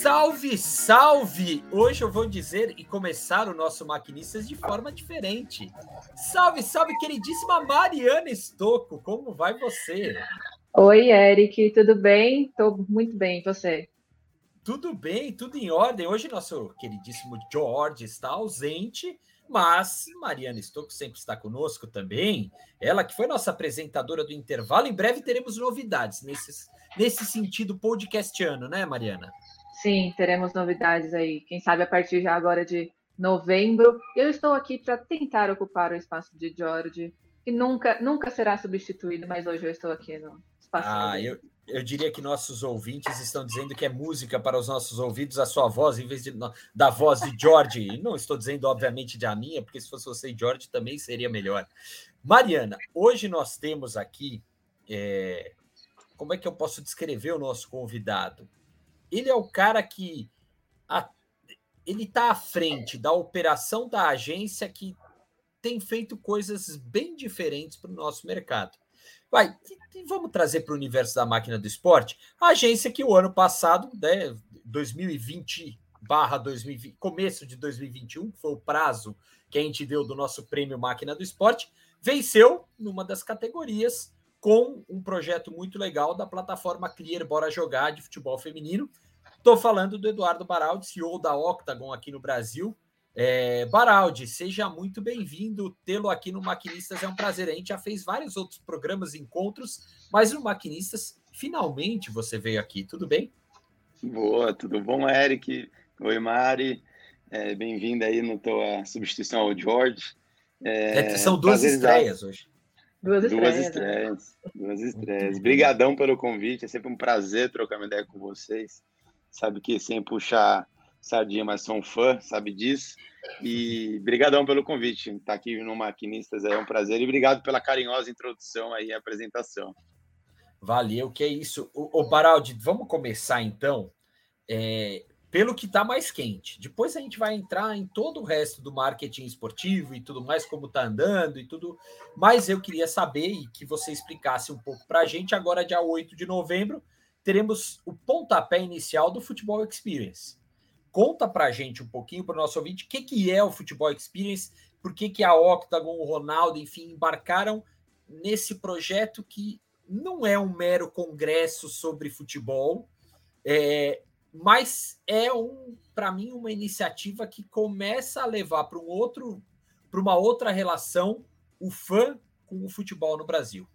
Salve, salve! Hoje eu vou dizer e começar o nosso Maquinistas de forma diferente. Salve, salve, queridíssima Mariana Estocco, como vai você? Oi, Eric, tudo bem? Estou muito bem, e você? Tudo bem, tudo em ordem. Hoje nosso queridíssimo George está ausente, mas Mariana Estocco sempre está conosco também. Ela que foi nossa apresentadora do intervalo. Em breve teremos novidades nesse, nesse sentido podcastiano, né, Mariana? Sim, teremos novidades aí. Quem sabe a partir já agora de novembro. Eu estou aqui para tentar ocupar o espaço de George, que nunca, nunca será substituído, mas hoje eu estou aqui no espaço. Ah, eu, eu diria que nossos ouvintes estão dizendo que é música para os nossos ouvidos a sua voz, em vez de, da voz de George. Não estou dizendo, obviamente, de a minha, porque se fosse você e George também seria melhor. Mariana, hoje nós temos aqui. É, como é que eu posso descrever o nosso convidado? Ele é o cara que a, ele está à frente da operação da agência que tem feito coisas bem diferentes para o nosso mercado. Vai, e, e vamos trazer para o universo da máquina do esporte a agência que o ano passado, né, 2020 barra 2020, começo de 2021, que foi o prazo que a gente deu do nosso prêmio Máquina do Esporte, venceu numa das categorias com um projeto muito legal da plataforma Clear Bora Jogar de futebol feminino. Estou falando do Eduardo Baraldi, CEO da Octagon aqui no Brasil. É, Baraldi, seja muito bem-vindo. Tê-lo aqui no Maquinistas é um prazer. A gente já fez vários outros programas, encontros, mas no Maquinistas, finalmente você veio aqui. Tudo bem? Boa, tudo bom, Eric? Oi, Mari. É, Bem-vinda aí no tua substituição ao George. É, é são duas estreias hoje. Duas estreias. Duas estreias. Né? Duas estreias. Obrigadão pelo convite. É sempre um prazer trocar uma ideia com vocês. Sabe que sem puxar sardinha, mas sou um fã, sabe disso. E brigadão pelo convite. Estar tá aqui no Maquinistas é um prazer. E obrigado pela carinhosa introdução aí, a apresentação. Valeu, que é isso. O, o Baraldi, vamos começar então. É, pelo que está mais quente. Depois a gente vai entrar em todo o resto do marketing esportivo e tudo mais, como está andando e tudo. Mas eu queria saber e que você explicasse um pouco para a gente. Agora, dia 8 de novembro, teremos o pontapé inicial do Futebol Experience. Conta para a gente um pouquinho, para o nosso ouvinte, o que, que é o Futebol Experience, por que, que a Octagon, o Ronaldo, enfim, embarcaram nesse projeto que não é um mero congresso sobre futebol, é, mas é um para mim uma iniciativa que começa a levar para um outro para uma outra relação o fã com o futebol no Brasil.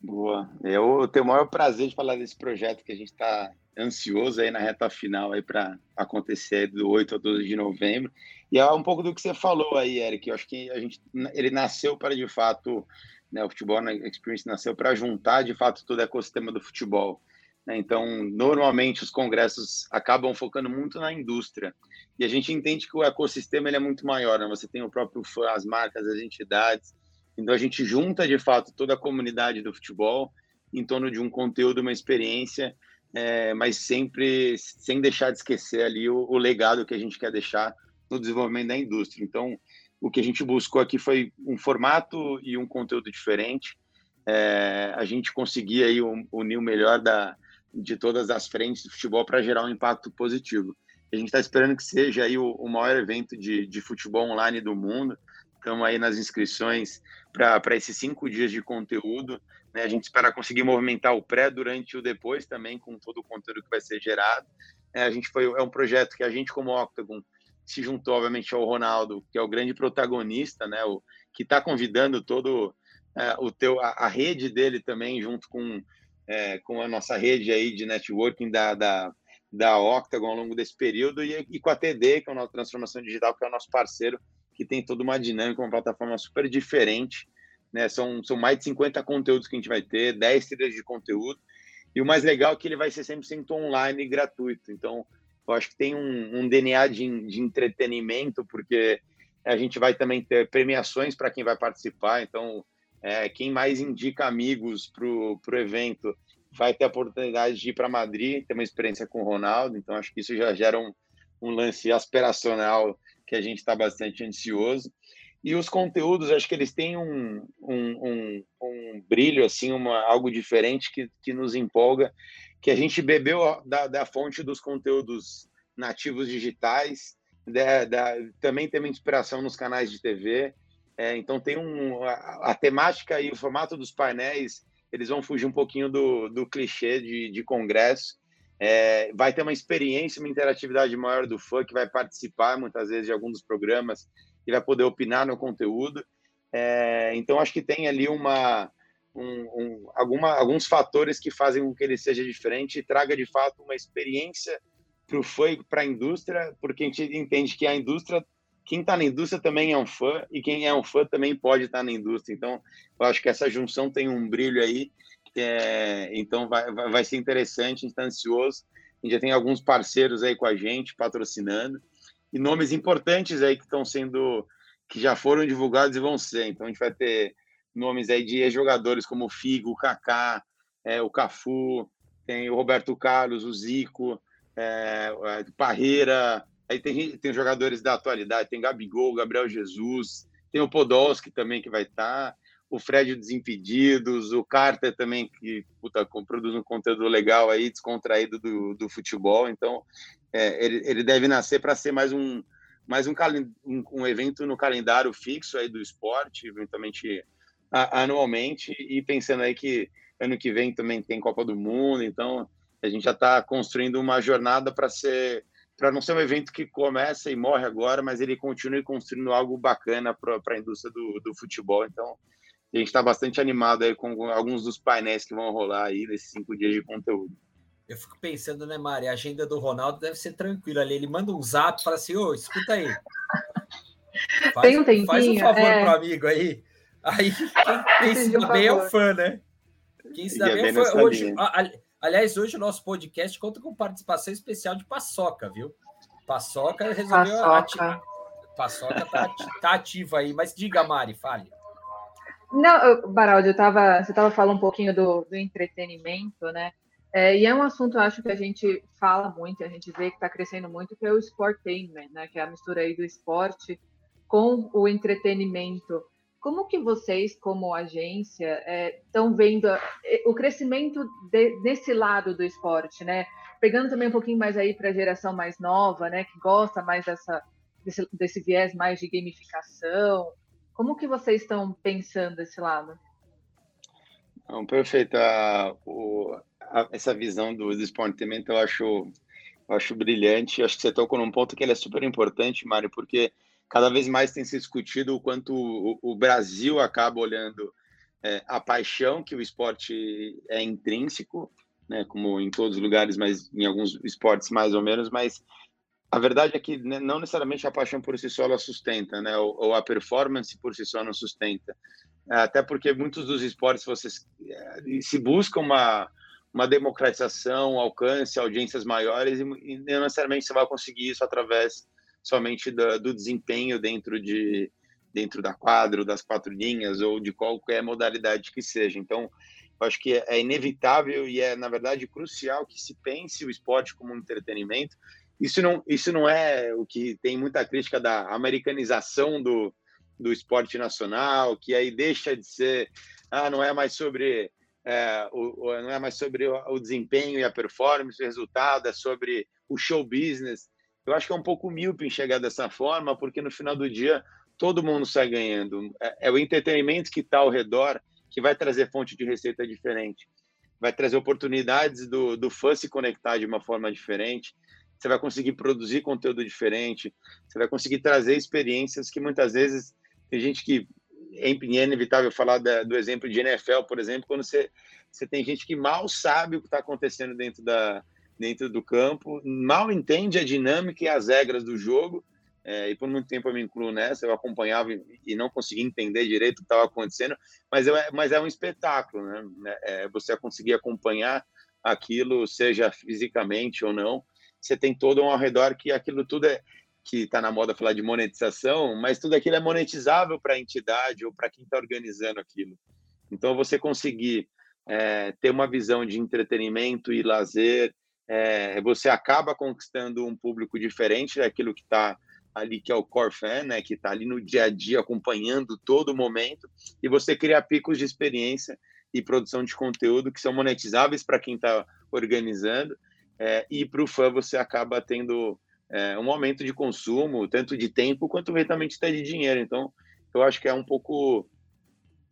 Boa. Eu tenho o maior prazer de falar desse projeto que a gente está ansioso aí na reta final aí para acontecer do 8 ao 12 de novembro. E é um pouco do que você falou aí, Eric. Eu acho que a gente ele nasceu para de fato, né, o futebol experience nasceu para juntar de fato todo o ecossistema do futebol. Né? Então, normalmente os congressos acabam focando muito na indústria. E a gente entende que o ecossistema ele é muito maior. Né? Você tem o próprio fã, as marcas, as entidades. Então, a gente junta de fato toda a comunidade do futebol em torno de um conteúdo, uma experiência, é, mas sempre sem deixar de esquecer ali o, o legado que a gente quer deixar no desenvolvimento da indústria. Então, o que a gente buscou aqui foi um formato e um conteúdo diferente. É, a gente conseguia aí unir o melhor da, de todas as frentes do futebol para gerar um impacto positivo. A gente está esperando que seja aí o, o maior evento de, de futebol online do mundo. Estamos aí nas inscrições para esses cinco dias de conteúdo. Né? A gente espera conseguir movimentar o pré, durante e o depois também, com todo o conteúdo que vai ser gerado. É, a gente foi, é um projeto que a gente, como Octagon, se juntou, obviamente, ao Ronaldo, que é o grande protagonista, né? O, que está convidando todo é, o teu, a, a, rede dele também, junto com é, com a nossa rede aí de networking da, da, da Octagon ao longo desse período e, e com a TD, que é a nossa transformação digital, que é o nosso parceiro, que tem toda uma dinâmica, uma plataforma super diferente. Né? São, são mais de 50 conteúdos que a gente vai ter, 10 trilhas de conteúdo. E o mais legal é que ele vai ser 100% online e gratuito. Então, eu acho que tem um, um DNA de, de entretenimento, porque a gente vai também ter premiações para quem vai participar. Então, é, quem mais indica amigos para o evento vai ter a oportunidade de ir para Madrid, ter uma experiência com o Ronaldo. Então, acho que isso já gera um, um lance aspiracional que a gente está bastante ansioso. E os conteúdos, acho que eles têm um, um, um, um brilho, assim, uma, algo diferente que, que nos empolga, que a gente bebeu da, da fonte dos conteúdos nativos digitais, da, da, também tem uma inspiração nos canais de TV. É, então tem um a, a, temática e o formato dos painéis eles vão fugir um pouquinho do, do clichê de, de congresso. É, vai ter uma experiência, uma interatividade maior do fã que vai participar muitas vezes de algum dos programas e vai poder opinar no conteúdo. É, então acho que tem ali uma um, um, alguma, alguns fatores que fazem com que ele seja diferente e traga de fato uma experiência para o fã e para a indústria, porque a gente entende que a indústria, quem está na indústria também é um fã e quem é um fã também pode estar tá na indústria. Então, eu acho que essa junção tem um brilho aí, é, então vai, vai ser interessante, a gente está ansioso. A gente já tem alguns parceiros aí com a gente, patrocinando, e nomes importantes aí que estão sendo, que já foram divulgados e vão ser. Então, a gente vai ter nomes aí de jogadores como o Figo, o Kaká, é, o Cafu, tem o Roberto Carlos, o Zico, é, Parreira, aí tem, tem jogadores da atualidade, tem Gabigol, Gabriel Jesus, tem o Podolski também que vai estar, tá, o Fred Desimpedidos, o Carter também, que puta, produz um conteúdo legal aí, descontraído do, do futebol, então é, ele, ele deve nascer para ser mais um mais um, um, um, evento no calendário fixo aí do esporte, eventualmente a, anualmente, e pensando aí que ano que vem também tem Copa do Mundo, então a gente já está construindo uma jornada para ser para não ser um evento que começa e morre agora, mas ele continue construindo algo bacana para a indústria do, do futebol. Então, a gente está bastante animado aí com alguns dos painéis que vão rolar aí nesses cinco dias de conteúdo. Eu fico pensando, né, Mari? A agenda do Ronaldo deve ser tranquila ali. Ele manda um zap e fala assim: ô, escuta aí. Faz, Tem um tempinho. Faz um favor é... pro amigo aí. Aí, quem, quem se dá bem é o fã, né? Quem se dá bem é o fã. Hoje, Aliás, hoje o nosso podcast conta com participação especial de Paçoca, viu? Paçoca resolveu. Paçoca, ati... Paçoca tá, tá ativa aí, mas diga, Mari, fale. Não, Baraldi, eu tava, você estava falando um pouquinho do, do entretenimento, né? É, e é um assunto, eu acho que a gente fala muito, a gente vê que está crescendo muito, que é o sportainment, né? Que é a mistura aí do esporte com o entretenimento. Como que vocês, como agência, estão é, vendo a, o crescimento de, desse lado do esporte, né? Pegando também um pouquinho mais aí para a geração mais nova, né? Que gosta mais dessa, desse, desse viés mais de gamificação. Como que vocês estão pensando esse lado? Não, perfeito. A, o, a, essa visão do, do esporte eu acho, eu acho brilhante. Acho que você tocou num ponto que ele é super importante, Mário, porque cada vez mais tem se discutido o quanto o, o Brasil acaba olhando é, a paixão que o esporte é intrínseco, né, como em todos os lugares, mas em alguns esportes mais ou menos, mas a verdade é que né, não necessariamente a paixão por si só ela sustenta, né, ou, ou, a performance por si só não sustenta, até porque muitos dos esportes vocês é, se busca uma uma democratização, alcance, audiências maiores e, e não necessariamente você vai conseguir isso através somente do, desempenho dentro de dentro da quadra, das quatro linhas ou de qualquer modalidade que seja. Então, eu acho que é inevitável e é na verdade crucial que se pense o esporte como um entretenimento. Isso não isso não é o que tem muita crítica da americanização do do esporte nacional, que aí deixa de ser, ah, não é mais sobre é, o, não é mais sobre o desempenho e a performance, o resultado, é sobre o show business. Eu acho que é um pouco míope enxergar dessa forma, porque no final do dia todo mundo sai ganhando. É, é o entretenimento que está ao redor que vai trazer fonte de receita diferente, vai trazer oportunidades do, do fã se conectar de uma forma diferente. Você vai conseguir produzir conteúdo diferente, você vai conseguir trazer experiências que muitas vezes tem gente que é inevitável falar da, do exemplo de NFL, por exemplo, quando você, você tem gente que mal sabe o que está acontecendo dentro da, dentro do campo, mal entende a dinâmica e as regras do jogo, é, e por muito tempo eu me incluo nessa, eu acompanhava e não conseguia entender direito o que estava acontecendo, mas, eu, mas é um espetáculo, né? É, você conseguir acompanhar aquilo, seja fisicamente ou não, você tem todo um ao redor que aquilo tudo é que está na moda falar de monetização, mas tudo aquilo é monetizável para a entidade ou para quem está organizando aquilo. Então, você conseguir é, ter uma visão de entretenimento e lazer é, você acaba conquistando um público diferente daquilo que está ali, que é o core fan, né, que está ali no dia a dia acompanhando todo momento, e você cria picos de experiência e produção de conteúdo que são monetizáveis para quem está organizando, é, e para o fã você acaba tendo é, um aumento de consumo, tanto de tempo quanto eventualmente até de dinheiro. Então, eu acho que é um pouco.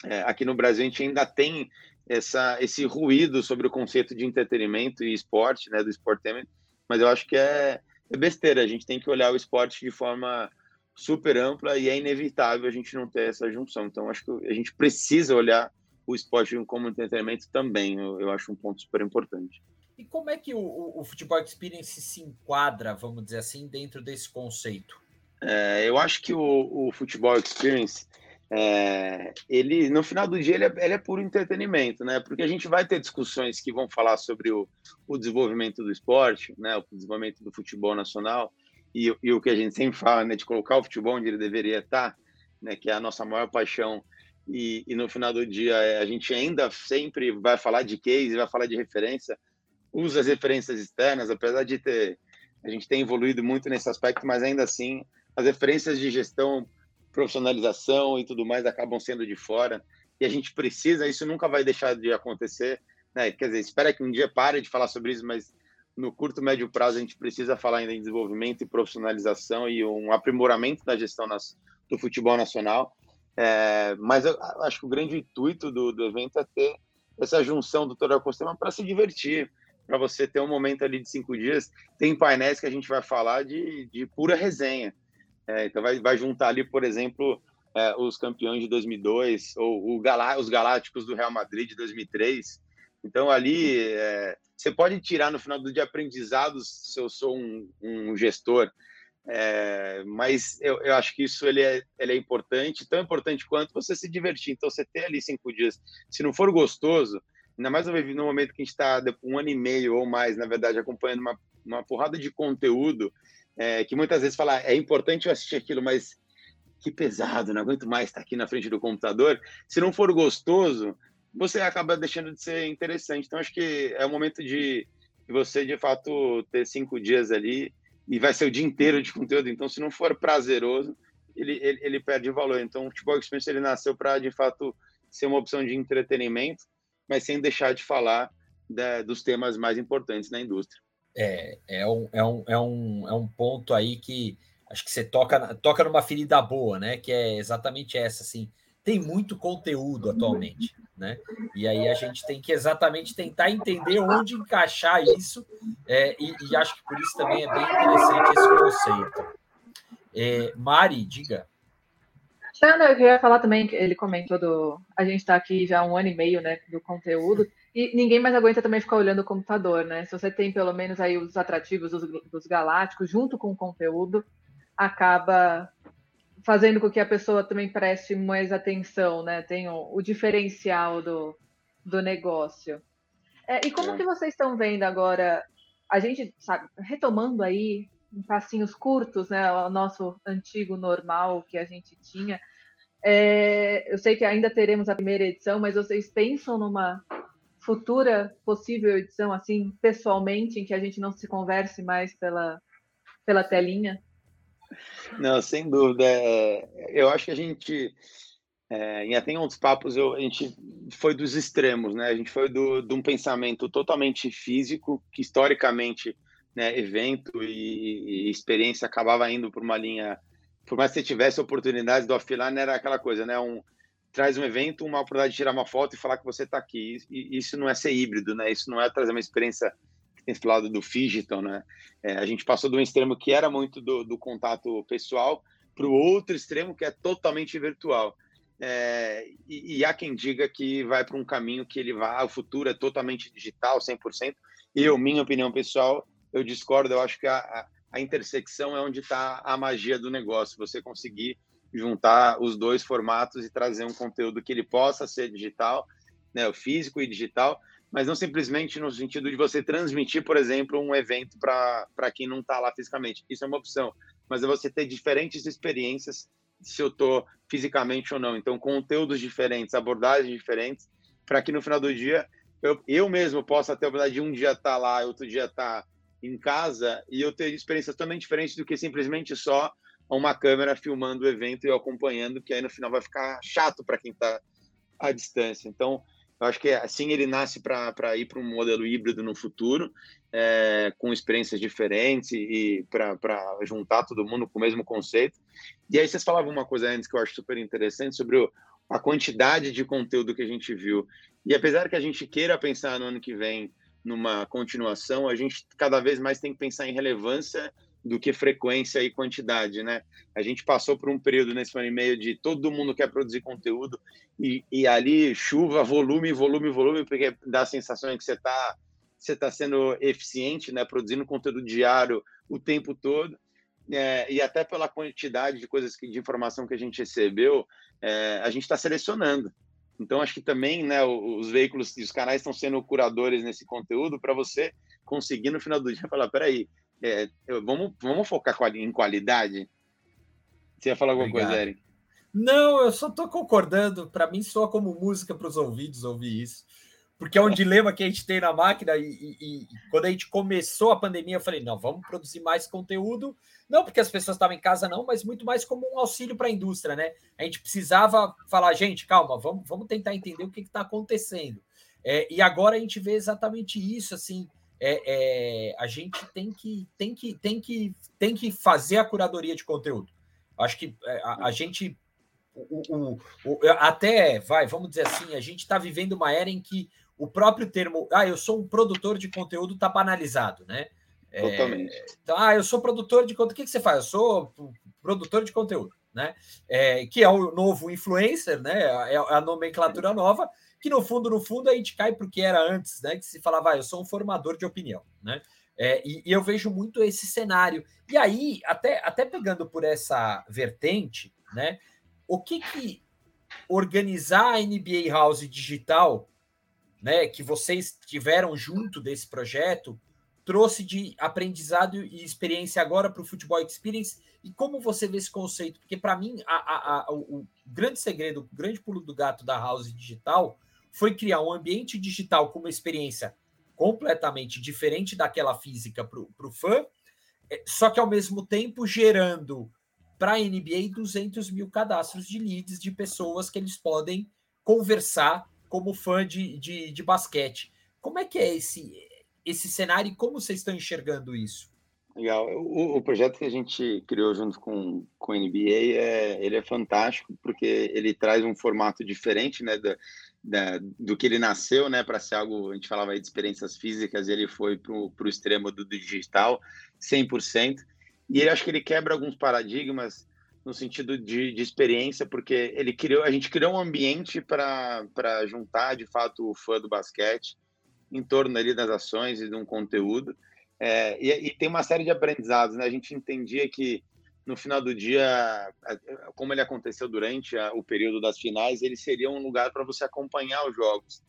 É, aqui no Brasil, a gente ainda tem essa, esse ruído sobre o conceito de entretenimento e esporte, né, do sportainment, mas eu acho que é, é besteira. A gente tem que olhar o esporte de forma super ampla e é inevitável a gente não ter essa junção. Então, acho que a gente precisa olhar o esporte como entretenimento também. Eu, eu acho um ponto super importante. E como é que o, o, o Futebol Experience se enquadra, vamos dizer assim, dentro desse conceito? É, eu acho que o, o Futebol Experience, é, ele no final do dia, ele é, ele é, puro entretenimento, né? Porque a gente vai ter discussões que vão falar sobre o, o desenvolvimento do esporte, né? O desenvolvimento do futebol nacional e, e, o que a gente sempre fala, né? De colocar o futebol onde ele deveria estar, né? Que é a nossa maior paixão. E, e no final do dia, é, a gente ainda sempre vai falar de case, vai falar de referência, usa as referências externas, apesar de ter a gente tem evoluído muito nesse aspecto, mas ainda assim as referências de gestão, profissionalização e tudo mais acabam sendo de fora. E a gente precisa, isso nunca vai deixar de acontecer, né? Quer dizer, espera que um dia pare de falar sobre isso, mas no curto médio prazo a gente precisa falar ainda em desenvolvimento e profissionalização e um aprimoramento da gestão nas, do futebol nacional. É, mas eu acho que o grande intuito do, do evento é ter essa junção do todo ecossistema para se divertir, para você ter um momento ali de cinco dias. Tem painéis que a gente vai falar de, de pura resenha. É, então, vai, vai juntar ali, por exemplo, é, os campeões de 2002 ou Galá os Galácticos do Real Madrid de 2003. Então, ali, é, você pode tirar no final do dia aprendizados se eu sou um, um gestor, é, mas eu, eu, acho que isso ele é, ele é importante, tão importante quanto você se divertir. Então, você ter ali cinco dias, se não for gostoso, ainda mais no momento que a gente está um ano e meio ou mais, na verdade, acompanhando uma, uma porrada de conteúdo, é, que muitas vezes fala, é importante eu assistir aquilo, mas que pesado, não aguento mais estar aqui na frente do computador. Se não for gostoso, você acaba deixando de ser interessante. Então, acho que é o momento de, você, de fato, ter cinco dias ali e vai ser o dia inteiro de conteúdo. Então, se não for prazeroso, ele, ele, ele perde valor. Então, o Futebol Experience ele nasceu para, de fato, ser uma opção de entretenimento mas sem deixar de falar da, dos temas mais importantes na indústria. É, é um, é, um, é, um, é um ponto aí que acho que você toca, toca numa ferida boa, né? Que é exatamente essa, assim. Tem muito conteúdo atualmente, né? E aí a gente tem que exatamente tentar entender onde encaixar isso, é, e, e, acho que por isso também é bem interessante esse conceito. É, Mari, diga. Não, eu queria falar também, ele comentou do. A gente está aqui já há um ano e meio, né, do conteúdo, e ninguém mais aguenta também ficar olhando o computador, né? Se você tem pelo menos aí os atrativos dos, dos galácticos junto com o conteúdo, acaba fazendo com que a pessoa também preste mais atenção, né? Tem o, o diferencial do, do negócio. É, e como é. que vocês estão vendo agora? A gente, sabe, retomando aí em passinhos curtos, né? O nosso antigo normal que a gente tinha. É, eu sei que ainda teremos a primeira edição, mas vocês pensam numa futura possível edição, assim, pessoalmente, em que a gente não se converse mais pela, pela telinha? Não, sem dúvida. É, eu acho que a gente, é, até em outros papos, eu, a gente foi dos extremos, né? A gente foi do, de um pensamento totalmente físico, que historicamente né, evento e, e, experiência acabava indo por uma linha, por mais que você tivesse oportunidades do offline, era aquela coisa, né, um, traz um evento, uma oportunidade de tirar uma foto e falar que você está aqui. E, isso não é ser híbrido, né? Isso não é trazer uma experiência que tem falado do digital, né? É, a gente passou de um extremo que era muito do, do contato pessoal para o outro extremo que é totalmente virtual. É, e, e, há quem diga que vai para um caminho que ele vai, o futuro é totalmente digital, 100%. Eu, minha opinião pessoal, eu discordo. Eu acho que a, a intersecção é onde está a magia do negócio. Você conseguir juntar os dois formatos e trazer um conteúdo que ele possa ser digital, né, o físico e digital, mas não simplesmente no sentido de você transmitir, por exemplo, um evento para quem não está lá fisicamente. Isso é uma opção, mas é você ter diferentes experiências se eu estou fisicamente ou não. Então, conteúdos diferentes, abordagens diferentes, para que no final do dia eu, eu mesmo possa ter a oportunidade de um dia estar tá lá, outro dia estar tá em casa e eu ter experiências totalmente diferentes do que simplesmente só uma câmera filmando o evento e acompanhando, que aí no final vai ficar chato para quem está à distância. Então, Eu acho que assim ele nasce para ir para um modelo híbrido no futuro, é, com experiências diferentes e para juntar todo mundo com o mesmo conceito. E aí vocês falavam uma coisa antes que eu acho super interessante sobre o, a quantidade de conteúdo que a gente viu. E apesar que a gente queira pensar no ano que vem numa continuação, a gente cada vez mais tem que pensar em relevância do que frequência e quantidade, né? A gente passou por um período nesse ano e meio de todo mundo quer produzir conteúdo e, e ali chuva, volume, volume, volume, porque dá a sensação que você está você tá sendo eficiente, né? Produzindo conteúdo diário o tempo todo. É, e até pela quantidade de coisas que, de informação que a gente recebeu, é, a gente está selecionando. Então, acho que também né, os veículos e os canais estão sendo curadores nesse conteúdo para você conseguir, no final do dia, falar: peraí, é, vamos, vamos focar em qualidade? Você ia falar alguma Obrigado. coisa, Eric? Não, eu só estou concordando. Para mim, soa como música para os ouvidos ouvir isso. Porque é um dilema que a gente tem na máquina. E, e, e, quando a gente começou a pandemia, eu falei: não, vamos produzir mais conteúdo. Não porque as pessoas estavam em casa, não, mas muito mais como um auxílio para a indústria, né? A gente precisava falar: gente, calma, vamos, vamos tentar entender o que está acontecendo. É, e agora a gente vê exatamente isso, assim é, é, a gente tem que, tem, que, tem, que, tem que fazer a curadoria de conteúdo. Acho que é, a, a gente. O, o, o, até, vai, vamos dizer assim, a gente está vivendo uma era em que o próprio termo, ah, eu sou um produtor de conteúdo, está banalizado, né? É, Totalmente. Então, ah, eu sou produtor de conteúdo. O que, que você faz? Eu sou produtor de conteúdo, né? É, que é o novo influencer, né? É a nomenclatura nova que no fundo, no fundo, a gente cai para o que era antes, né? Que se falava, ah, eu sou um formador de opinião, né? É, e, e, eu vejo muito esse cenário. E aí, até, até pegando por essa vertente, né? O que que organizar a NBA House digital, né? Que vocês tiveram junto desse projeto, trouxe de aprendizado e experiência agora para o Futebol Experience e como você vê esse conceito? Porque para mim a, a, a, o, o grande segredo, o grande pulo do gato da House Digital foi criar um ambiente digital com uma experiência completamente diferente daquela física para o fã, é, só que ao mesmo tempo gerando para a NBA 200 mil cadastros de leads de pessoas que eles podem conversar como fã de, de, de basquete. Como é que é esse, esse cenário e como vocês estão enxergando isso? Legal. O, o, projeto que a gente criou junto com, com NBA é, ele é fantástico porque ele traz um formato diferente né, da, da, do que ele nasceu né, para ser algo, a gente falava aí de experiências físicas, ele foi para o extremo do, do digital, 100%. E ele acho que ele quebra alguns paradigmas no sentido de, de experiência, porque ele criou, a gente criou um ambiente para juntar de fato o fã do basquete em torno ali das ações e de um conteúdo. É, e, e, tem uma série de aprendizados, né? A gente entendia que no final do dia, como ele aconteceu durante a, o período das finais, ele seria um lugar para você acompanhar os jogos.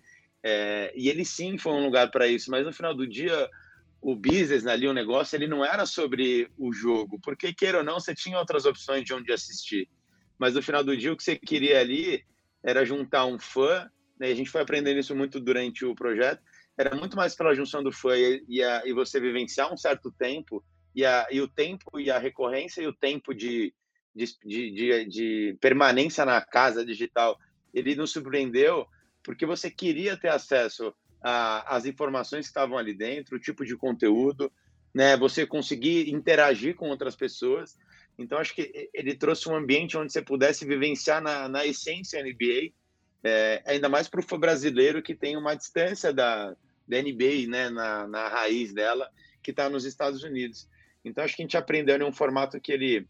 É, e ele sim foi um lugar para isso, mas no final do dia, o business ali, o negócio, ele não era sobre o jogo, porque queira ou não, você tinha outras opções de onde assistir. Mas no final do dia, o que você queria ali era juntar um fã, né? a gente foi aprendendo isso muito durante o projeto, era muito mais pela junção do fã e, e, a, e você vivenciar um certo tempo e, a, e o tempo e a recorrência e o tempo de, de, de, de permanência na casa digital, ele nos surpreendeu porque você queria ter acesso às informações que estavam ali dentro, o tipo de conteúdo, né? Você conseguir interagir com outras pessoas. Então, acho que ele trouxe um ambiente onde você pudesse vivenciar na, na essência NBA, é, ainda mais para o brasileiro que tem uma distância da, da NBA, né, na, na raiz dela, que está nos Estados Unidos. Então, acho que a gente aprendeu em um formato que ele,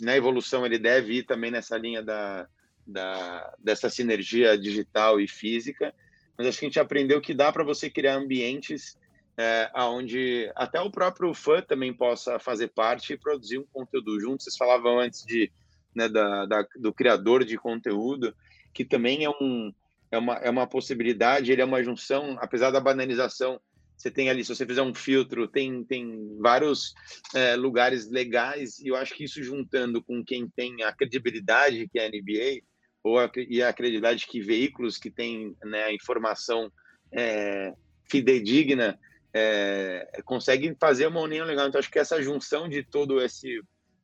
na evolução, ele deve ir também nessa linha da, da, dessa sinergia digital e física, mas acho que a gente aprendeu que dá para você criar ambientes é, onde até o próprio fã também possa fazer parte e produzir um conteúdo junto. Vocês falavam antes de, né, da, da, do criador de conteúdo, que também é um, é uma, é uma possibilidade, ele é uma junção, apesar da banalização, você tem ali, se você fizer um filtro, tem, tem vários é, lugares legais, e eu acho que isso juntando com quem tem a credibilidade que é a NBA, ou a, e a credibilidade que veículos que têm né, a informação é, fidedigna, é, conseguem fazer uma união legal. Então, acho que essa junção de todo esse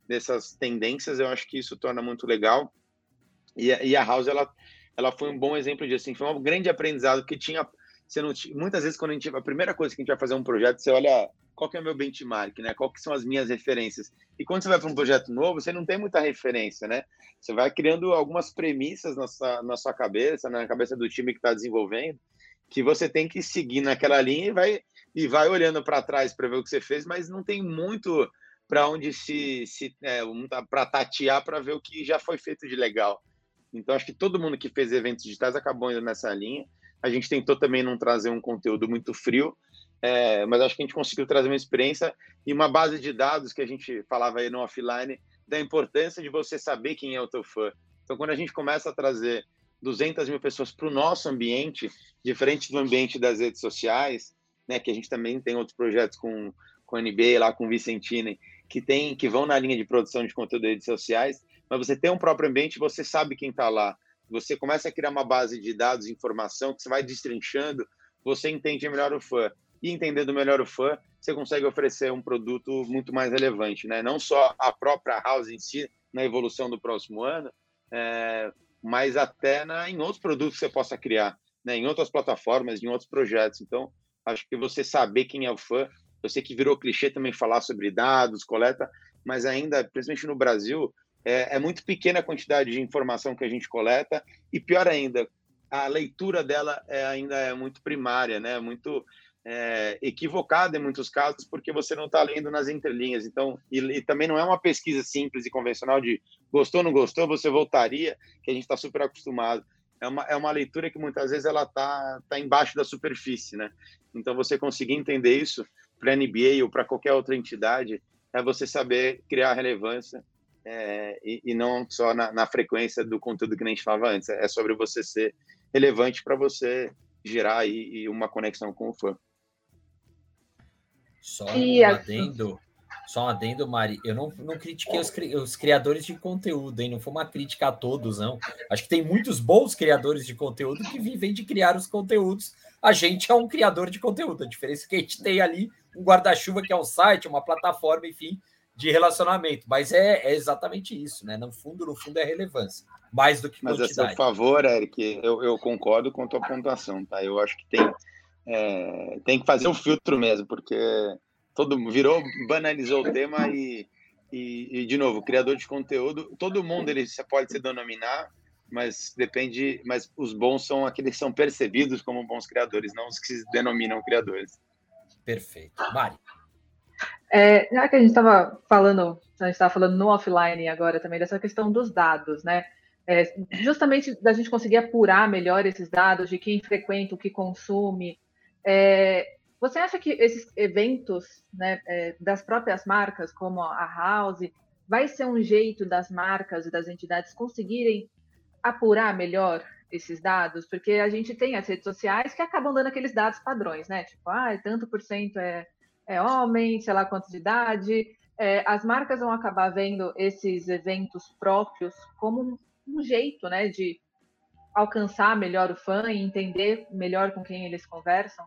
dessas tendências, eu acho que isso torna muito legal. E, e a House, ela ela foi um bom exemplo disso. Assim, foi um grande aprendizado que tinha. Você não, muitas vezes, quando a gente. A primeira coisa que a gente vai fazer um projeto, você olha qual que é o meu benchmark, né? Qual que são as minhas referências? E quando você vai para um projeto novo, você não tem muita referência, né? Você vai criando algumas premissas na sua, na sua cabeça, na cabeça do time que está desenvolvendo, que você tem que seguir naquela linha e vai e vai olhando para trás para ver o que você fez, mas não tem muito para onde se, se é, para tatear para ver o que já foi feito de legal. Então acho que todo mundo que fez eventos digitais acabou indo nessa linha. A gente tentou também não trazer um conteúdo muito frio, é, mas acho que a gente conseguiu trazer uma experiência e uma base de dados que a gente falava aí no offline da importância de você saber quem é o teu fã. Então, quando a gente começa a trazer 200 mil pessoas para o nosso ambiente, diferente do ambiente das redes sociais, né, que a gente também tem outros projetos com, com a NBA, lá com o Vicentini, que, tem, que vão na linha de produção de conteúdo de redes sociais, mas você tem um próprio ambiente, você sabe quem está lá. Você começa a criar uma base de dados, informação, que você vai destrinchando, você entende melhor o fã e entendendo melhor o fã, você consegue oferecer um produto muito mais relevante, né? Não só a própria house em si, na evolução do próximo ano, é, mas até na, em outros produtos que você possa criar, né? Em outras plataformas, em outros projetos. Então, acho que você saber quem é o fã, eu sei que virou clichê também falar sobre dados, coleta, mas ainda, principalmente no Brasil, é, é muito pequena a quantidade de informação que a gente coleta e pior ainda, a leitura dela é, ainda é muito primária, né? Muito é, equivocada em muitos casos, porque você não está lendo nas entrelinhas. Então, e, e, também não é uma pesquisa simples e convencional de gostou, não gostou, você voltaria, que a gente está super acostumado. É uma, é uma leitura que muitas vezes ela está tá embaixo da superfície, né? Então, você conseguir entender isso para a NBA ou para qualquer outra entidade é você saber criar relevância é, e, e, não só na, na, frequência do conteúdo que a gente falava antes. É sobre você ser relevante para você gerar aí uma conexão com o fã. Só um adendo, só um adendo, Mari. Eu não, não critiquei os, os, criadores de conteúdo, hein? Não foi uma crítica a todos, não. Acho que tem muitos bons criadores de conteúdo que vivem de criar os conteúdos. A gente é um criador de conteúdo. A diferença é que a gente tem ali um guarda-chuva que é um site, uma plataforma, enfim, de relacionamento. Mas é, é, exatamente isso, né? No fundo, no fundo é relevância, mais do que Mas a seu favor, Eric, eu, eu concordo com a tua pontuação, tá? Eu acho que tem é, tem que fazer o um filtro mesmo, porque todo virou, banalizou o tema e, e, e, de novo, criador de conteúdo, todo mundo ele pode se denominar, mas depende, mas os bons são aqueles que são percebidos como bons criadores, não os que se denominam criadores. Perfeito. Mari. É, já que a gente estava falando, a gente estava falando no offline agora também dessa questão dos dados, né? É, justamente da gente conseguir apurar melhor esses dados de quem frequenta, o que consome, é, você acha que esses eventos né, é, das próprias marcas, como a House, vai ser um jeito das marcas e das entidades conseguirem apurar melhor esses dados? Porque a gente tem as redes sociais que acabam dando aqueles dados padrões, né? Tipo, ah, tanto por cento é, é homem, sei lá quanto de idade. É, as marcas vão acabar vendo esses eventos próprios como um jeito, né, de alcançar melhor o fã e entender melhor com quem eles conversam?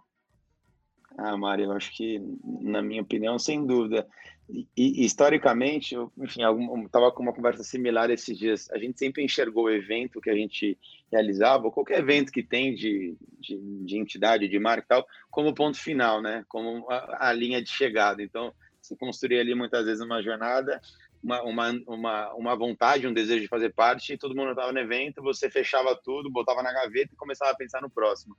Ah, Mari, eu acho que, na minha opinião, sem dúvida. E, historicamente, eu, enfim, estava com uma conversa similar esses dias. A gente sempre enxergou o evento que a gente realizava, qualquer evento que tem de, de, de entidade, de marca e tal, como ponto final, né? Como a, a linha de chegada. Então, você construía ali muitas vezes uma jornada, uma, uma, uma, uma vontade, um desejo de fazer parte, e todo mundo estava no evento, você fechava tudo, botava na gaveta e começava a pensar no próximo.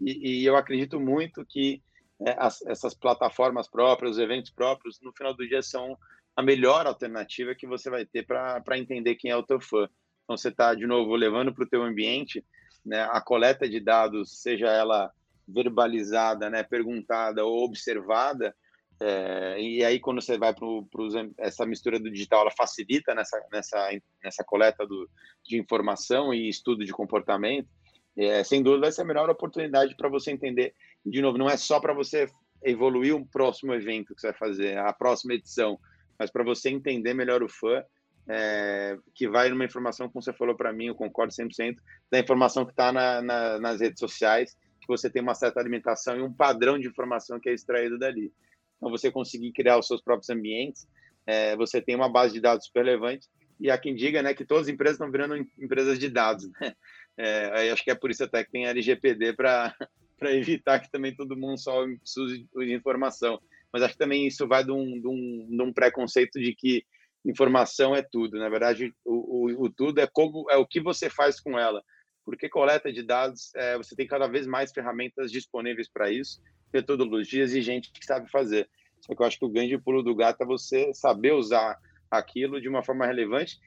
E, e eu acredito muito que é, as, essas plataformas próprias, os eventos próprios, no final do dia são a melhor alternativa que você vai ter para entender quem é o teu fã. Então você está de novo levando para o teu ambiente né, a coleta de dados, seja ela verbalizada, né, perguntada ou observada, é, e aí quando você vai para essa mistura do digital, ela facilita nessa nessa nessa coleta do, de informação e estudo de comportamento. É, sem dúvida vai ser a melhor oportunidade para você entender de novo, não é só para você evoluir um próximo evento que você vai fazer, a próxima edição, mas para você entender melhor o fã, é, que vai numa informação, como você falou para mim, eu concordo 100%, da informação que está na, na, nas redes sociais, que você tem uma certa alimentação e um padrão de informação que é extraído dali. Então, você conseguir criar os seus próprios ambientes, é, você tem uma base de dados super relevante, e há quem diga né, que todas as empresas estão virando empresas de dados. Né? É, acho que é por isso até que tem LGPD para evitar que também todo mundo só use informação. Mas acho que também isso vai de um, de um, de um preconceito de que informação é tudo. Na verdade, o, o, o, tudo é como é o que você faz com ela. Porque coleta de dados, é, você tem cada vez mais ferramentas disponíveis para isso, metodologias e gente que sabe fazer. Só que eu acho que o grande pulo do gato é você saber usar aquilo de uma forma relevante,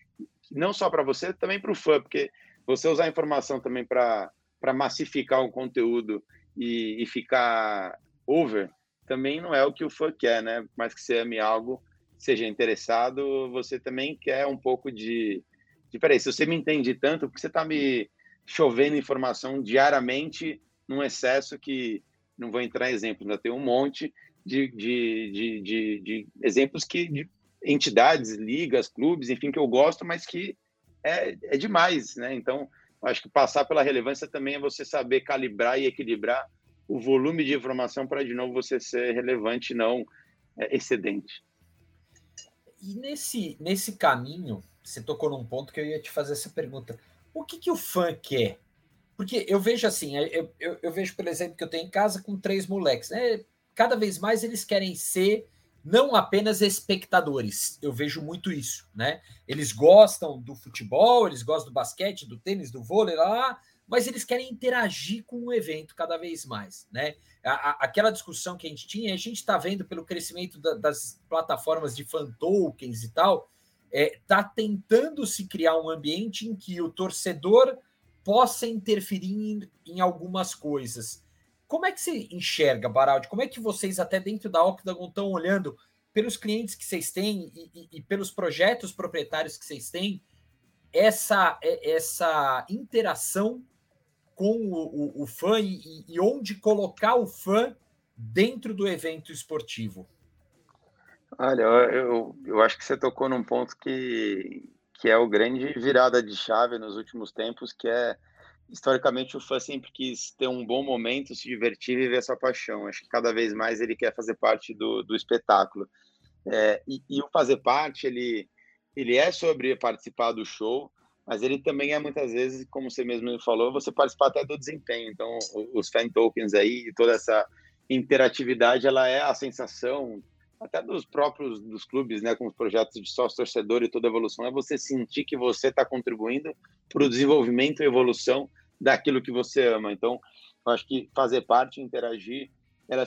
não só para você, também para o fã, porque você usar a informação também para massificar um conteúdo e, e ficar over, também não é o que o fã quer, né? Mais que você ame algo, seja interessado, você também quer um pouco de. de peraí, se você me entende tanto, porque você está me chovendo informação diariamente num excesso que. Não vou entrar em exemplos, ainda tem um monte de, de, de, de, de exemplos que. De entidades, ligas, clubes, enfim, que eu gosto, mas que é, é demais, né? Então, acho que passar pela relevância também é você saber calibrar e equilibrar o volume de informação para, de novo, você ser relevante, não é, excedente. E nesse, nesse caminho, você tocou num ponto que eu ia te fazer essa pergunta. O que, que o fã quer? Porque eu vejo assim, eu, eu, eu vejo, por exemplo, que eu tenho em casa com três moleques. Né? Cada vez mais eles querem ser não apenas espectadores. Eu vejo muito isso, né? Eles gostam do futebol, eles gostam do basquete, do tênis, do vôlei lá, mas eles querem interagir com o evento cada vez mais, né? A, a, aquela discussão que a gente tinha, a gente está vendo pelo crescimento da, das plataformas de fan tokens e tal, é, tá tentando se criar um ambiente em que o torcedor possa interferir em, em algumas coisas. Como é que você enxerga, Baraldi? Como é que vocês, até dentro da Octagon, estão olhando pelos clientes que vocês têm e, e, e pelos projetos proprietários que vocês têm, essa, essa interação com o, o, o fã e, e, onde colocar o fã dentro do evento esportivo? Olha, eu, eu acho que você tocou num ponto que, que é o grande virada de chave nos últimos tempos, que é historicamente o fã sempre quis ter um bom momento, se divertir e viver essa paixão. Acho que cada vez mais ele quer fazer parte do, do espetáculo. É, e, e, o fazer parte, ele, ele é sobre participar do show, mas ele também é muitas vezes, como você mesmo falou, você participar até do desempenho. Então, os fan tokens aí, toda essa interatividade, ela é a sensação até dos próprios dos clubes, né, com os projetos de sócio torcedor e toda a evolução, é você sentir que você está contribuindo para o desenvolvimento e evolução daquilo que você ama. Então, acho que fazer parte, interagir, é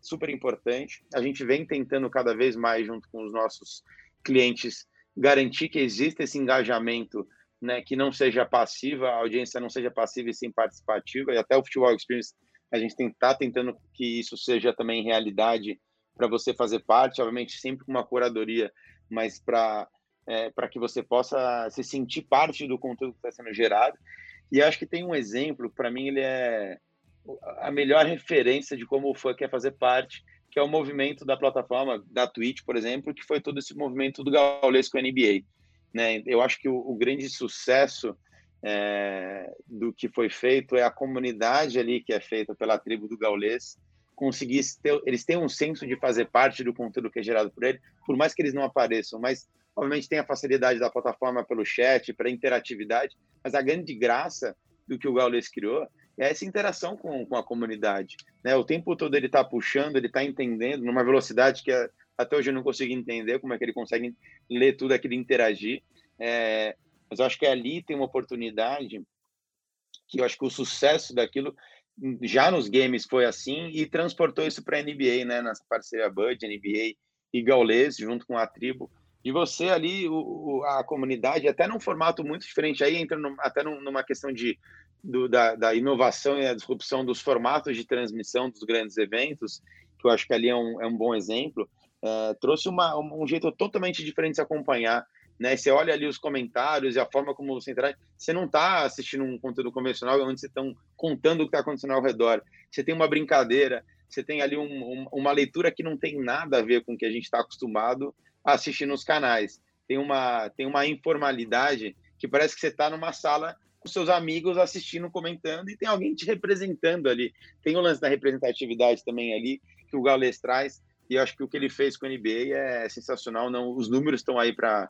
super importante. A gente vem tentando cada vez mais, junto com os nossos clientes, garantir que exista esse engajamento né, que não seja passiva, a audiência não seja passiva e sim participativa, e até o Futebol Experience a gente está tentando que isso seja também realidade para você fazer parte, obviamente sempre com uma curadoria, mas para é, para que você possa se sentir parte do conteúdo que está sendo gerado. E acho que tem um exemplo, para mim ele é a melhor referência de como o fã quer fazer parte, que é o movimento da plataforma, da Twitch, por exemplo, que foi todo esse movimento do Gaules com a NBA. Né? Eu acho que o, o grande sucesso é, do que foi feito é a comunidade ali que é feita pela tribo do Gaules, conseguir ter, eles têm um senso de fazer parte do conteúdo que é gerado por ele, por mais que eles não apareçam, mas obviamente tem a facilidade da plataforma pelo chat, para interatividade, mas a grande graça do que o Gaules criou é essa interação com, com a comunidade. Né? O tempo todo ele está puxando, ele está entendendo numa velocidade que até hoje eu não consigo entender como é que ele consegue ler tudo aquilo e interagir. É, mas eu acho que ali tem uma oportunidade que eu acho que o sucesso daquilo já nos games foi assim e transportou isso para a NBA, né? Nessa parceria Bud, NBA e Gaules, junto com a tribo. E você ali, o, a comunidade, até num formato muito diferente, aí entra no, até numa questão de, do, da, da, inovação e a disrupção dos formatos de transmissão dos grandes eventos, que eu acho que ali é um, é um bom exemplo, é, trouxe uma, um jeito totalmente diferente de se acompanhar né? Você olha ali os comentários e a forma como você interage, você não está assistindo um conteúdo convencional onde você estão contando o que está acontecendo ao redor. Você tem uma brincadeira, você tem ali um, um, uma leitura que não tem nada a ver com o que a gente está acostumado assistir nos canais. Tem uma, tem uma informalidade que parece que você está numa sala com seus amigos assistindo, comentando, e tem alguém te representando ali. Tem o lance da representatividade também ali, que o Gaules traz e acho que o que ele fez com a NBA é sensacional. Não, os números estão aí para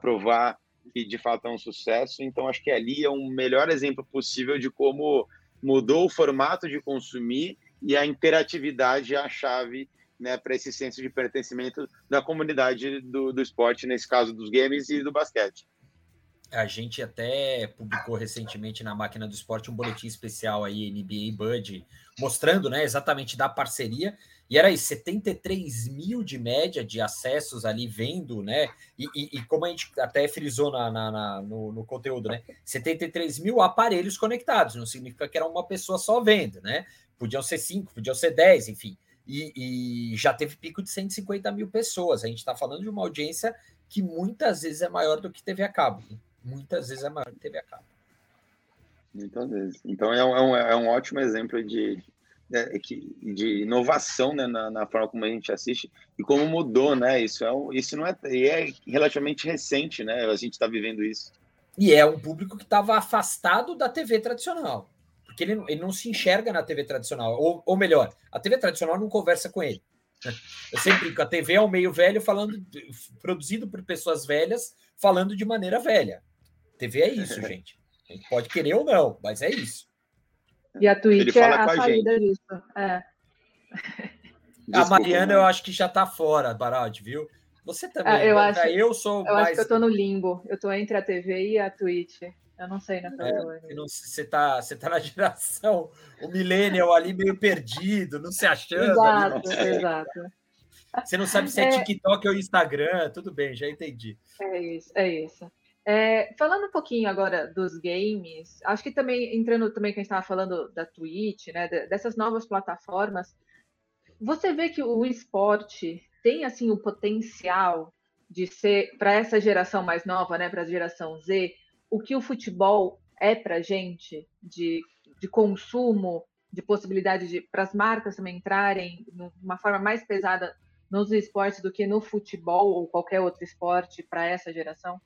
provar que de fato é um sucesso. Então, acho que ali é um melhor exemplo possível de como mudou o formato de consumir e a interatividade é a chave né, para esse senso de pertencimento da comunidade do, do esporte, nesse caso dos games e do basquete. A gente até publicou recentemente na Máquina do Esporte um boletim especial aí, NBA Bud, mostrando né, exatamente da parceria. E era isso, 73 mil de média de acessos ali vendo, né? E, e, e como a gente até frisou na, na, na no, no, conteúdo, né? 73 mil aparelhos conectados, não significa que era uma pessoa só vendo, né? Podiam ser cinco, podiam ser dez, enfim. E, e já teve pico de 150 mil pessoas. A gente está falando de uma audiência que muitas vezes é maior do que TV a cabo. Muitas vezes é maior do que TV a cabo. Muitas vezes. Então é um, é um é ótimo exemplo de, né, de inovação né, na, na, forma como a gente assiste e como mudou, né? Isso, é, isso não é, é relativamente recente, né? A gente está vivendo isso. E é um público que estava afastado da TV tradicional, porque ele, ele não se enxerga na TV tradicional, ou, ou melhor, a TV tradicional não conversa com ele. Eu sempre brinco, a TV é um meio velho falando, produzido por pessoas velhas, falando de maneira velha. TV é isso, gente. A gente pode querer ou não, mas é isso. E a Twitch é a saída gente. disso. É. a Mariana, eu acho que já está fora, Baraldi, viu? Você também. É, eu, acho, eu sou eu mais... acho que eu estou no limbo. Eu estou entre a TV e a Twitch. Eu não sei nessa é, Você está você tá na geração, o millennial ali meio perdido, não se achando. Exato, ali, exato. Você não sabe se é, é TikTok ou Instagram, tudo bem, já entendi. É isso, é isso. É, falando um pouquinho agora dos games, acho que também, entrando também que a gente estava falando da Twitch, né, dessas novas plataformas, você vê que o esporte tem assim o potencial de ser para essa geração mais nova, né, para a geração Z, o que o futebol é para gente de, de consumo, de possibilidade para as marcas também entrarem de uma forma mais pesada nos esportes do que no futebol ou qualquer outro esporte para essa geração?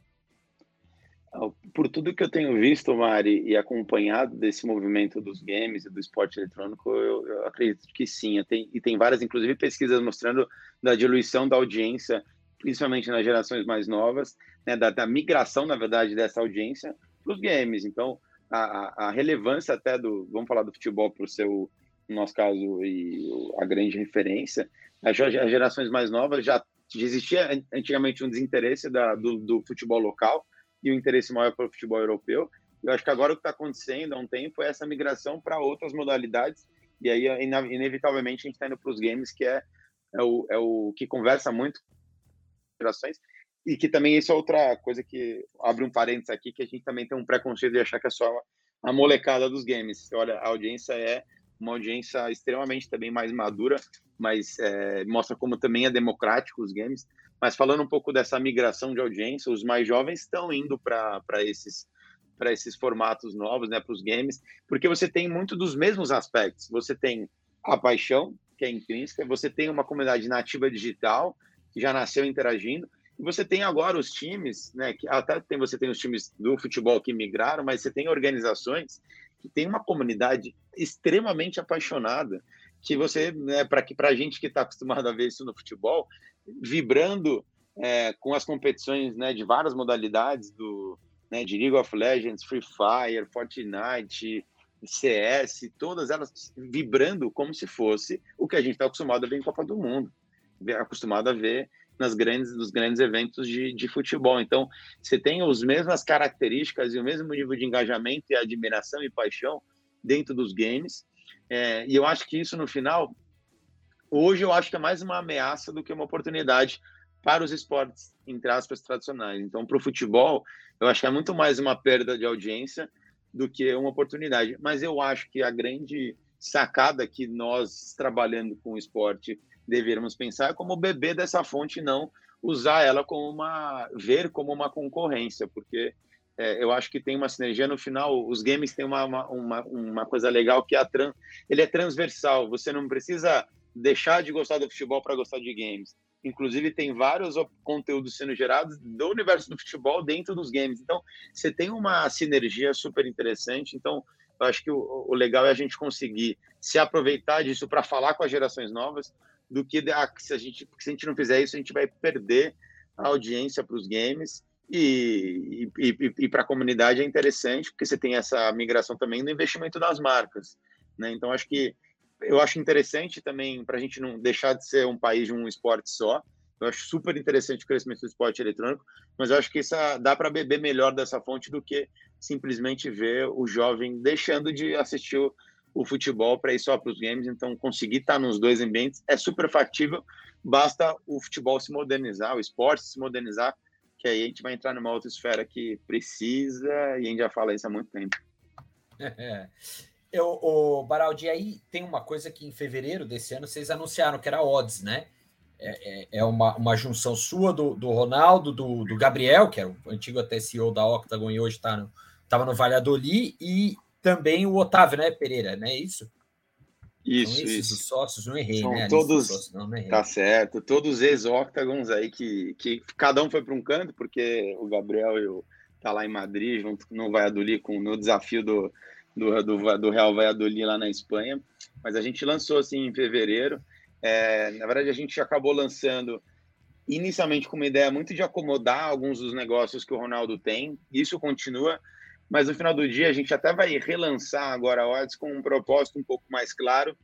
por tudo que eu tenho visto, Mari, e acompanhado desse movimento dos games e do esporte eletrônico, eu, eu acredito que sim. Tenho, e tem várias, inclusive, pesquisas mostrando da diluição da audiência, principalmente nas gerações mais novas, né, da, da migração, na verdade, dessa audiência para os games. Então, a, a, relevância até do, vamos falar do futebol para o seu, no nosso caso, e a grande referência, as, gerações mais novas já, já existia antigamente um desinteresse da, do, do futebol local, e o interesse maior pelo futebol europeu. Eu acho que agora o que está acontecendo há um tempo é essa migração para outras modalidades, e aí, inevitavelmente, a gente está indo para os games, que é, é, o, é o que conversa muito gerações, e que também isso é outra coisa que abre um parênteses aqui, que a gente também tem um preconceito de achar que é só a molecada dos games. Olha, a audiência é uma audiência extremamente também mais madura, mas é, mostra como também é democrático os games. Mas falando um pouco dessa migração de audiência, os mais jovens estão indo para esses para esses formatos novos, né, para os games, porque você tem muito dos mesmos aspectos. Você tem a paixão, que é intrínseca, você tem uma comunidade nativa digital, que já nasceu interagindo, e você tem agora os times, né, que até tem, você tem os times do futebol que migraram, mas você tem organizações que têm uma comunidade extremamente apaixonada, que você, né, para que para a gente que está acostumado a ver isso no futebol, vibrando é, com as competições né, de várias modalidades do né, de League of Legends, Free Fire, Fortnite, CS, todas elas vibrando como se fosse o que a gente está acostumado a ver em Copa do Mundo, acostumado a ver nas grandes, nos grandes eventos de, de futebol. Então, você tem as mesmas características e o mesmo nível de engajamento e admiração e paixão dentro dos games. É, e eu acho que isso, no final, Hoje eu acho que é mais uma ameaça do que uma oportunidade para os esportes, entre aspas, tradicionais. Então, para o futebol, eu acho que é muito mais uma perda de audiência do que uma oportunidade. Mas eu acho que a grande sacada que nós, trabalhando com o esporte, deveríamos pensar como beber dessa fonte não usar ela como uma. ver como uma concorrência, porque é, eu acho que tem uma sinergia. No final, os games têm uma, uma, uma, coisa legal que é a trans, ele é transversal. Você não precisa deixar de gostar do futebol para gostar de games. Inclusive, tem vários conteúdos sendo gerados do universo do futebol dentro dos games. Então, você tem uma sinergia super interessante. Então, eu acho que o, o legal é a gente conseguir se aproveitar disso para falar com as gerações novas, do que ah, se, a gente, se a gente não fizer isso, a gente vai perder a audiência para os games E, e, e, e para a comunidade é interessante, porque você tem essa migração também do investimento das marcas. Né? Então, acho que eu acho interessante também para a gente não deixar de ser um país de um esporte só. Eu acho super interessante o crescimento do esporte eletrônico, mas eu acho que isso dá para beber melhor dessa fonte do que simplesmente ver o jovem deixando de assistir o, o futebol para ir só para os games. Então, conseguir estar tá nos dois ambientes é super factível. Basta o futebol se modernizar, o esporte se modernizar, que aí a gente vai entrar numa outra esfera que precisa e a gente já fala isso há muito tempo. Eu, o Baraldi, aí tem uma coisa que em fevereiro desse ano vocês anunciaram que era odds, né? É, é, é uma, uma junção sua do, do Ronaldo, do, do Gabriel, que é o antigo até CEO da Octagon e hoje está no, no Valladolid, e também o Otávio, né, Pereira, não é isso? Isso, isso. Os sócios, não errei, São né? Todos, sócios, não, não errei. Tá certo, todos ex-Octagons aí que, que cada um foi para um canto, porque o Gabriel e o, tá lá em Madrid, junto no Valladolid, com, no desafio do, do, do, do Real Valladolid lá na Espanha. Mas a gente lançou assim em fevereiro. É, na verdade, a gente acabou lançando inicialmente com uma ideia muito de acomodar alguns dos negócios que o Ronaldo tem. Isso continua, mas no final do dia a gente até vai relançar agora a Odds com um propósito um pouco mais claro,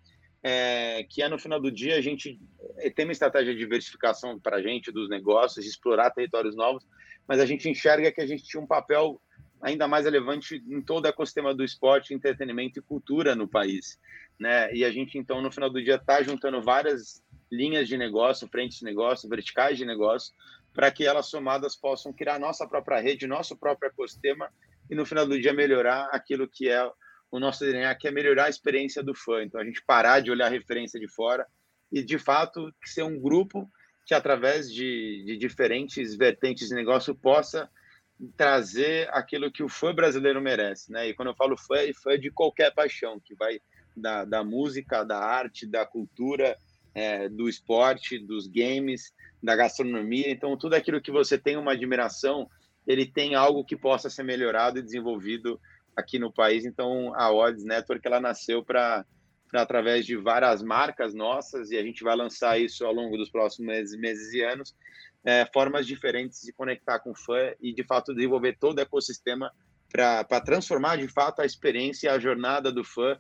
é, que é no final do dia a gente é, tem uma estratégia de diversificação para a gente dos negócios, de explorar territórios novos, mas a gente enxerga que a gente tinha um papel ainda mais relevante em todo o ecossistema do esporte, entretenimento e cultura no país. Né? E a gente, então, no final do dia, está juntando várias linhas de negócio, frentes de negócio, verticais de negócio, para que elas somadas possam criar nossa própria rede, nosso próprio ecossistema e, no final do dia, melhorar aquilo que é o nosso DNA, que é melhorar a experiência do fã. Então, a gente parar de olhar a referência de fora e, de fato, ser um grupo que, através de, de diferentes vertentes de negócio, possa trazer aquilo que o fã brasileiro merece, né? E quando eu falo fã, é fã de qualquer paixão, que vai da, da música, da arte, da cultura, é, do esporte, dos games, da gastronomia. Então, tudo aquilo que você tem uma admiração, ele tem algo que possa ser melhorado e desenvolvido aqui no país. Então, a Odds Network ela nasceu para através de várias marcas nossas e a gente vai lançar isso ao longo dos próximos meses, meses e anos é, formas diferentes de conectar com o fã e, de fato, desenvolver todo o ecossistema para transformar, de fato, a experiência e a jornada do fã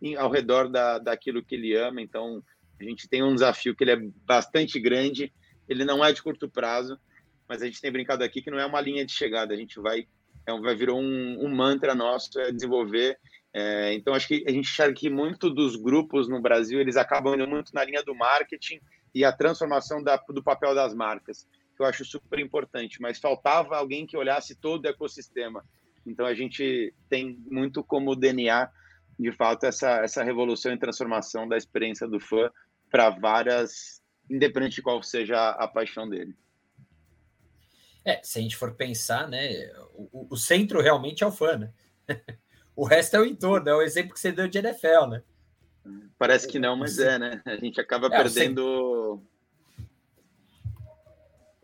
em, ao redor da, daquilo que ele ama. Então, a gente tem um desafio que ele é bastante grande, ele não é de curto prazo, mas a gente tem brincado aqui que não é uma linha de chegada, a gente vai, é, vai virar um, um mantra nosso, é desenvolver é, então, acho que a gente enxerga que muito dos grupos no Brasil, eles acabam indo muito na linha do marketing e a transformação da, do papel das marcas, que eu acho super importante, mas faltava alguém que olhasse todo o ecossistema. Então a gente tem muito como DNA, de fato, essa, essa revolução e transformação da experiência do fã para várias, independente de qual seja a, paixão dele. É, se a gente for pensar, né, o, o centro realmente é o fã, né? o resto é o entorno, é o exemplo que você deu de NFL, né? Parece que não, mas é, né? A gente acaba é, perdendo.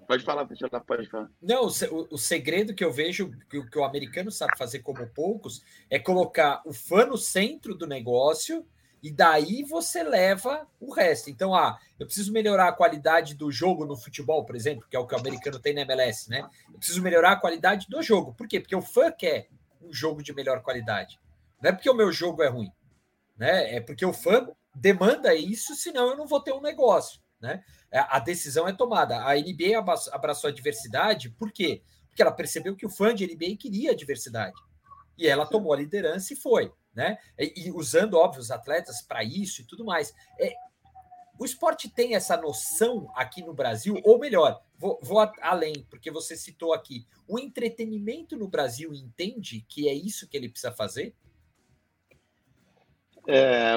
Pode falar, pode falar. Não, o, o segredo que eu vejo que, que, o americano sabe fazer como poucos é colocar o fã no centro do negócio e daí você leva o resto. Então, ah, eu preciso melhorar a qualidade do jogo no futebol, por exemplo, que é o que o americano tem na MLS, né? Eu preciso melhorar a qualidade do jogo. Por quê? Porque o fã quer um jogo de melhor qualidade. Não é porque o meu jogo é ruim né? É porque o fã demanda isso, senão eu não vou ter um negócio, né? É, a decisão é tomada. A NBA abraçou a diversidade, por quê? Porque ela percebeu que o fã de NBA queria a diversidade. E ela tomou a liderança e foi, né? E, usando, óbvio, os atletas para isso e tudo mais. É, o esporte tem essa noção aqui no Brasil, ou melhor, vou, vou, além, porque você citou aqui, o entretenimento no Brasil entende que é isso que ele precisa fazer? É,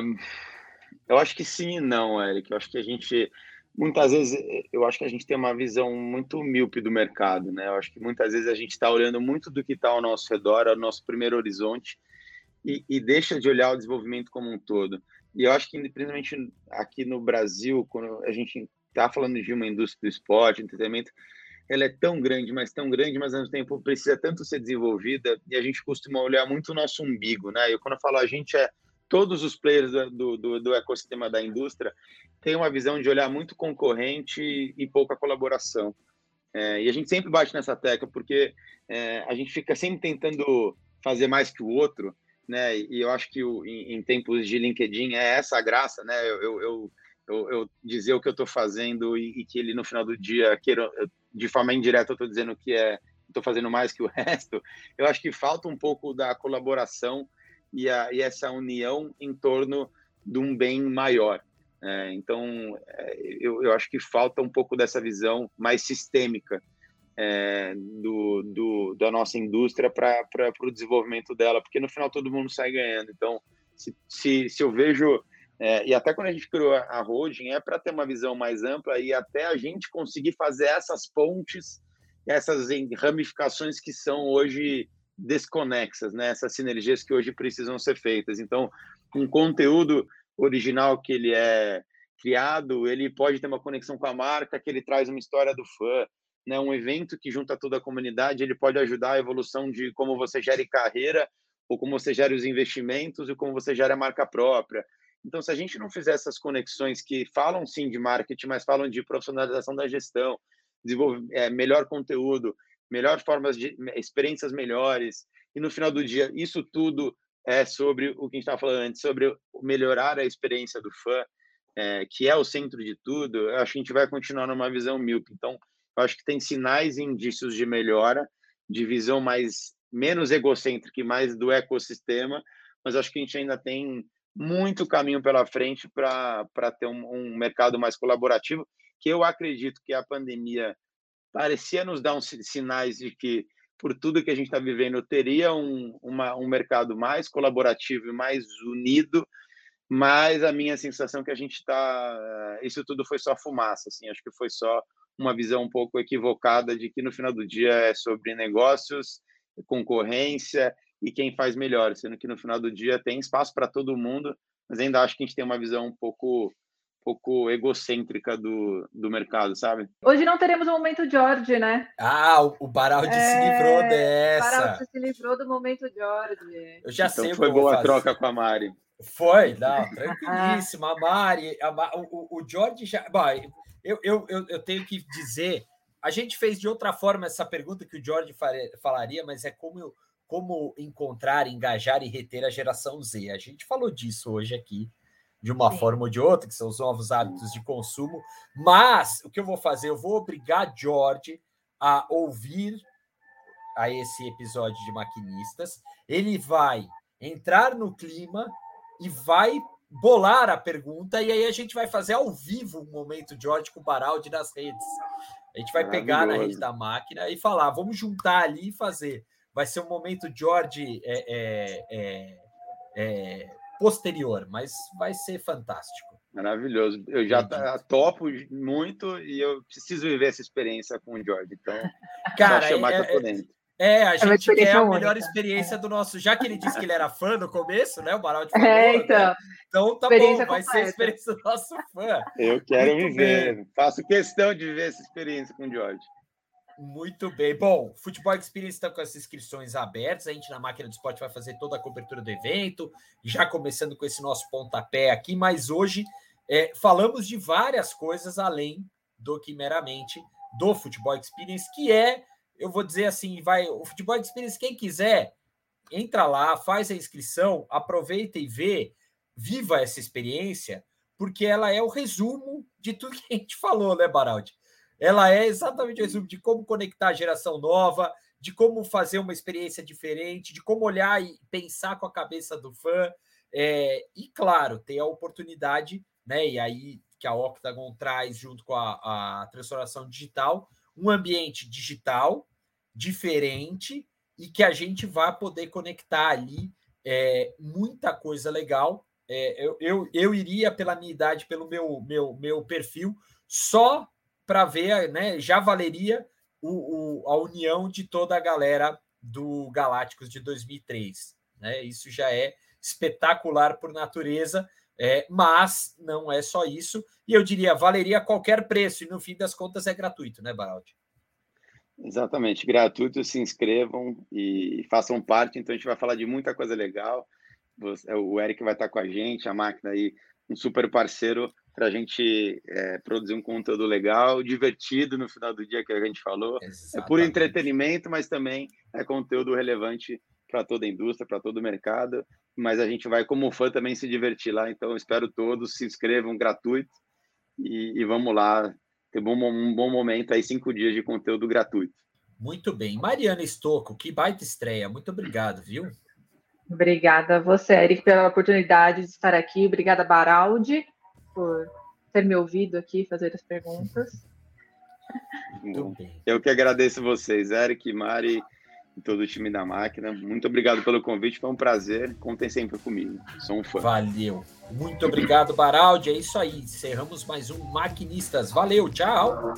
eu acho que sim e não, Eric. Eu acho que a gente, muitas vezes, eu acho que a gente tem uma visão muito míope do mercado, né? Eu acho que muitas vezes a gente está olhando muito do que está ao nosso redor, ao nosso primeiro horizonte, e, e, deixa de olhar o desenvolvimento como um todo. E eu acho que, principalmente aqui no Brasil, quando a gente está falando de uma indústria do esporte, entretenimento, ela é tão grande, mas tão grande, mas ao mesmo tempo precisa tanto ser desenvolvida, e a gente costuma olhar muito o nosso umbigo, né? E quando eu falo a gente é todos os players do, do, do, ecossistema da indústria têm uma visão de olhar muito concorrente e pouca colaboração. É, e a gente sempre bate nessa tecla, porque é, a gente fica sempre tentando fazer mais que o outro, né? E eu acho que o, em, em, tempos de LinkedIn é essa a graça, né? Eu, eu, eu, eu dizer o que eu estou fazendo e, e, que ele no final do dia, queira, de forma indireta, eu estou dizendo que é estou fazendo mais que o resto. Eu acho que falta um pouco da colaboração e, a, e essa união em torno de um bem maior. É, então, é, eu, eu acho que falta um pouco dessa visão mais sistêmica é, do, do, da nossa indústria para o desenvolvimento dela, porque no final todo mundo sai ganhando. Então, se, se, se eu vejo, é, e até quando a gente criou a, holding, é para ter uma visão mais ampla e até a gente conseguir fazer essas pontes, essas ramificações que são hoje desconexas, né? essas sinergias que hoje precisam ser feitas. Então, um conteúdo original que ele é criado, ele pode ter uma conexão com a marca, que ele traz uma história do fã, né? Um evento que junta toda a comunidade, ele pode ajudar a evolução de como você gere carreira, ou como você gera os investimentos e como você gera a marca própria. Então, se a gente não fizer essas conexões que falam sim de marketing, mas falam de profissionalização da gestão, desenvolver é, melhor conteúdo, melhor formas de experiências melhores, e no final do dia, isso tudo é sobre o que a gente estava falando antes, sobre melhorar a experiência do fã, é, que é o centro de tudo, acho que a gente vai continuar numa visão míope. Então, eu acho que tem sinais e indícios de melhora, de visão mais menos egocêntrica e mais do ecossistema, mas acho que a gente ainda tem muito caminho pela frente para ter um, um mercado mais colaborativo, que eu acredito que a pandemia parecia nos dar uns sinais de que por tudo que a gente está vivendo, teria um, uma, um mercado mais colaborativo e mais unido, mas a minha sensação é que a gente está. Isso tudo foi só fumaça, assim, acho que foi só uma visão um pouco equivocada de que no final do dia é sobre negócios, concorrência e quem faz melhor, sendo que no final do dia tem espaço para todo mundo, mas ainda acho que a gente tem uma visão um pouco pouco egocêntrica do, do mercado, sabe? Hoje não teremos o momento George, né? Ah, o, o Baraldi é... se livrou dessa. O Baraldi se livrou do momento George. Eu já então sei foi boa a troca com a Mari. Foi, não, tranquilíssima. A Mari, a, o, o George já. Bom, eu, eu, eu, eu tenho que dizer, a gente fez de outra forma essa pergunta que o George falaria, mas é como, como encontrar, engajar e reter a geração Z. A gente falou disso hoje aqui de uma Sim. forma ou de outra, que são os novos hábitos de consumo. Mas o que eu vou fazer? Eu vou obrigar George a ouvir a esse episódio de Maquinistas. Ele vai entrar no clima e vai bolar a pergunta, e aí a gente vai fazer ao vivo um momento George com o Baraldi nas redes. A gente vai pegar na rede da máquina e falar, vamos juntar ali e fazer. Vai ser um momento George é, é, é, é posterior, mas vai ser fantástico. Maravilhoso. Eu já tá, topo muito e eu preciso viver essa experiência com o Jorge. Então, Cara, chamar é, que eu tô dentro. É, a é gente é quer a melhor experiência do nosso. Já que ele disse que ele era fã no começo, né? O Baraldi falou. É, então. Né? Então tá bom, vai completa. ser a experiência do nosso fã. Eu quero Muito viver. Bem. Faço questão de viver essa experiência com o Jorge. Muito bem. Bom, Futebol Experience está com as inscrições abertas. A gente na máquina do esporte vai fazer toda a cobertura do evento, já começando com esse nosso pontapé aqui, mas hoje é, falamos de várias coisas além do que meramente do Futebol Experience, que é, eu vou dizer assim, vai, o Futebol Experience, quem quiser, entra lá, faz a inscrição, aproveita e vê, viva essa experiência, porque ela é o resumo de tudo que a gente falou, né, Baraldi? ela é exatamente o resumo de como conectar a geração nova, de como fazer uma experiência diferente, de como olhar e pensar com a cabeça do fã. É, e, claro, ter a oportunidade, né? E aí que a Octagon traz junto com a, a transformação digital, um ambiente digital diferente e que a gente vai poder conectar ali é, muita coisa legal. É, eu, eu, eu iria pela minha idade, pelo meu, meu, meu perfil, só para ver, né? Já valeria o, o, a união de toda a galera do Galácticos de 2003. Né? Isso já é espetacular por natureza, é, mas não é só isso. E eu diria, valeria qualquer preço, e no fim das contas é gratuito, né, Baraldi? Exatamente, gratuito, se inscrevam e façam parte. Então a gente vai falar de muita coisa legal. O Eric vai estar com a gente, a máquina aí, um super parceiro para a gente é, produzir um conteúdo legal, divertido no final do dia que a gente falou. Exatamente. É por entretenimento, mas também é conteúdo relevante para toda a indústria, para todo o mercado. Mas a gente vai, como fã, também se divertir lá. Então, espero todos se inscrevam gratuito e, e vamos lá ter um bom, um bom momento aí, cinco dias de conteúdo gratuito. Muito bem. Mariana Estocco, que baita estreia. Muito obrigado, viu? Obrigada a você, Eric, pela oportunidade de estar aqui. Obrigada, Baraldi, por ter me ouvido aqui fazer as perguntas. Eu que agradeço vocês, Eric, Mari e todo o time da máquina. Muito obrigado pelo convite, foi um prazer. Contem sempre comigo. Sou um fã. Valeu. Muito obrigado, Baraldi. É isso aí. Encerramos mais um Maquinistas. Valeu, tchau.